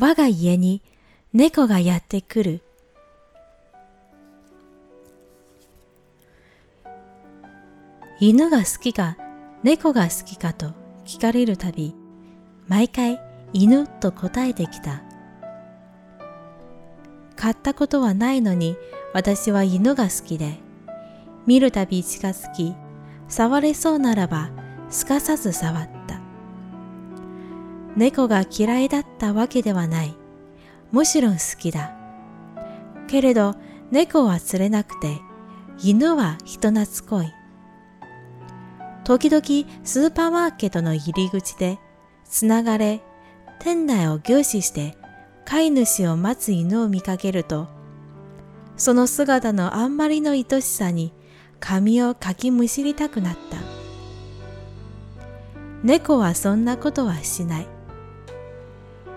我が家に猫がやってくる。犬が好きか猫が好きかと聞かれるたび、毎回犬と答えてきた。買ったことはないのに私は犬が好きで、見るたび近づき、触れそうならばすかさず触った。猫が嫌いだったわけではない。もちろん好きだ。けれど猫は釣れなくて、犬は人懐っこい。時々スーパーマーケットの入り口でつながれ、店内を凝視して飼い主を待つ犬を見かけると、その姿のあんまりの愛しさに髪をかきむしりたくなった。猫はそんなことはしない。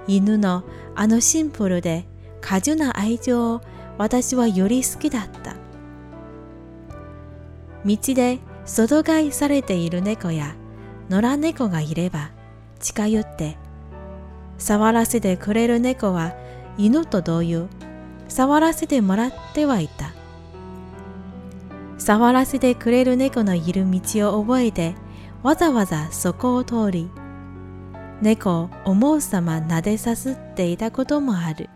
犬のあのシンプルで過剰な愛情を私はより好きだった。道で外飼いされている猫や野良猫がいれば近寄って触らせてくれる猫は犬と同様触らせてもらってはいた。触らせてくれる猫のいる道を覚えてわざわざそこを通り猫を思うさま撫でさすっていたこともある。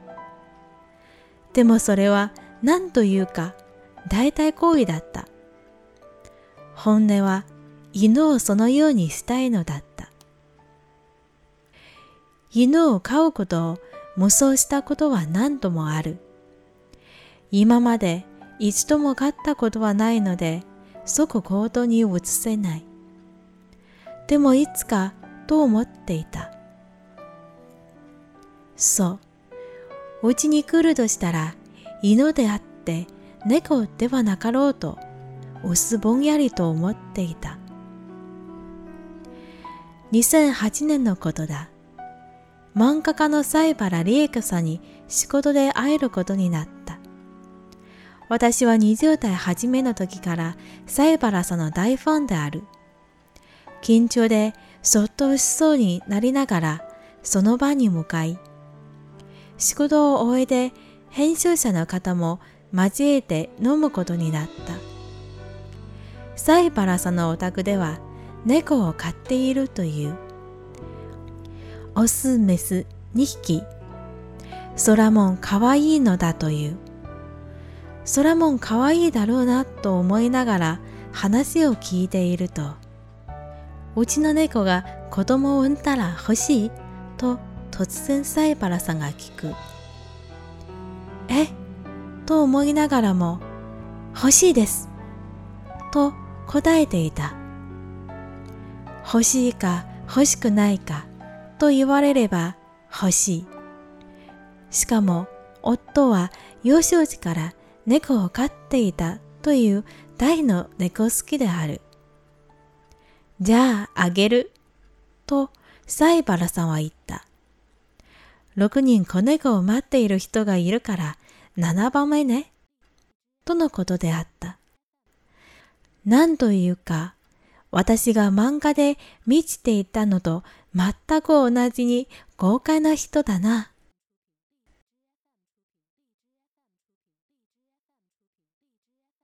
でもそれは何というか大体行為だった。本音は犬をそのようにしたいのだった。犬を飼うことを無双したことは何度もある。今まで一度も飼ったことはないので即行動に移せない。でもいつかと思っていた。そう。うちに来るとしたら犬であって猫ではなかろうと薄ぼんやりと思っていた。2008年のことだ。漫画家の西原理恵子さんに仕事で会えることになった。私は20代初めの時から西原さんの大ファンである。緊張でそっとしそうになりながらその場に向かい、仕事を終えて編集者の方も交えて飲むことになった。サイパラさんのお宅では猫を飼っているという。オス、メス2匹。ソラモンかわいいのだという。ソラモンかわいいだろうなと思いながら話を聞いていると、うちの猫が子供を産んだら欲しい？と突然サイパラさんが聞く。え？と思いながらも、欲しいです。と答えていた。欲しいか欲しくないかと言われれば欲しい。しかも夫は幼少時から猫を飼っていたという大の猫好きである。じゃああげる。とサイバラさんは言った。6人子猫を待っている人がいるから7番目ね。とのことであった。何というか、私が漫画で見ちていたのと全く同じに豪快な人だな。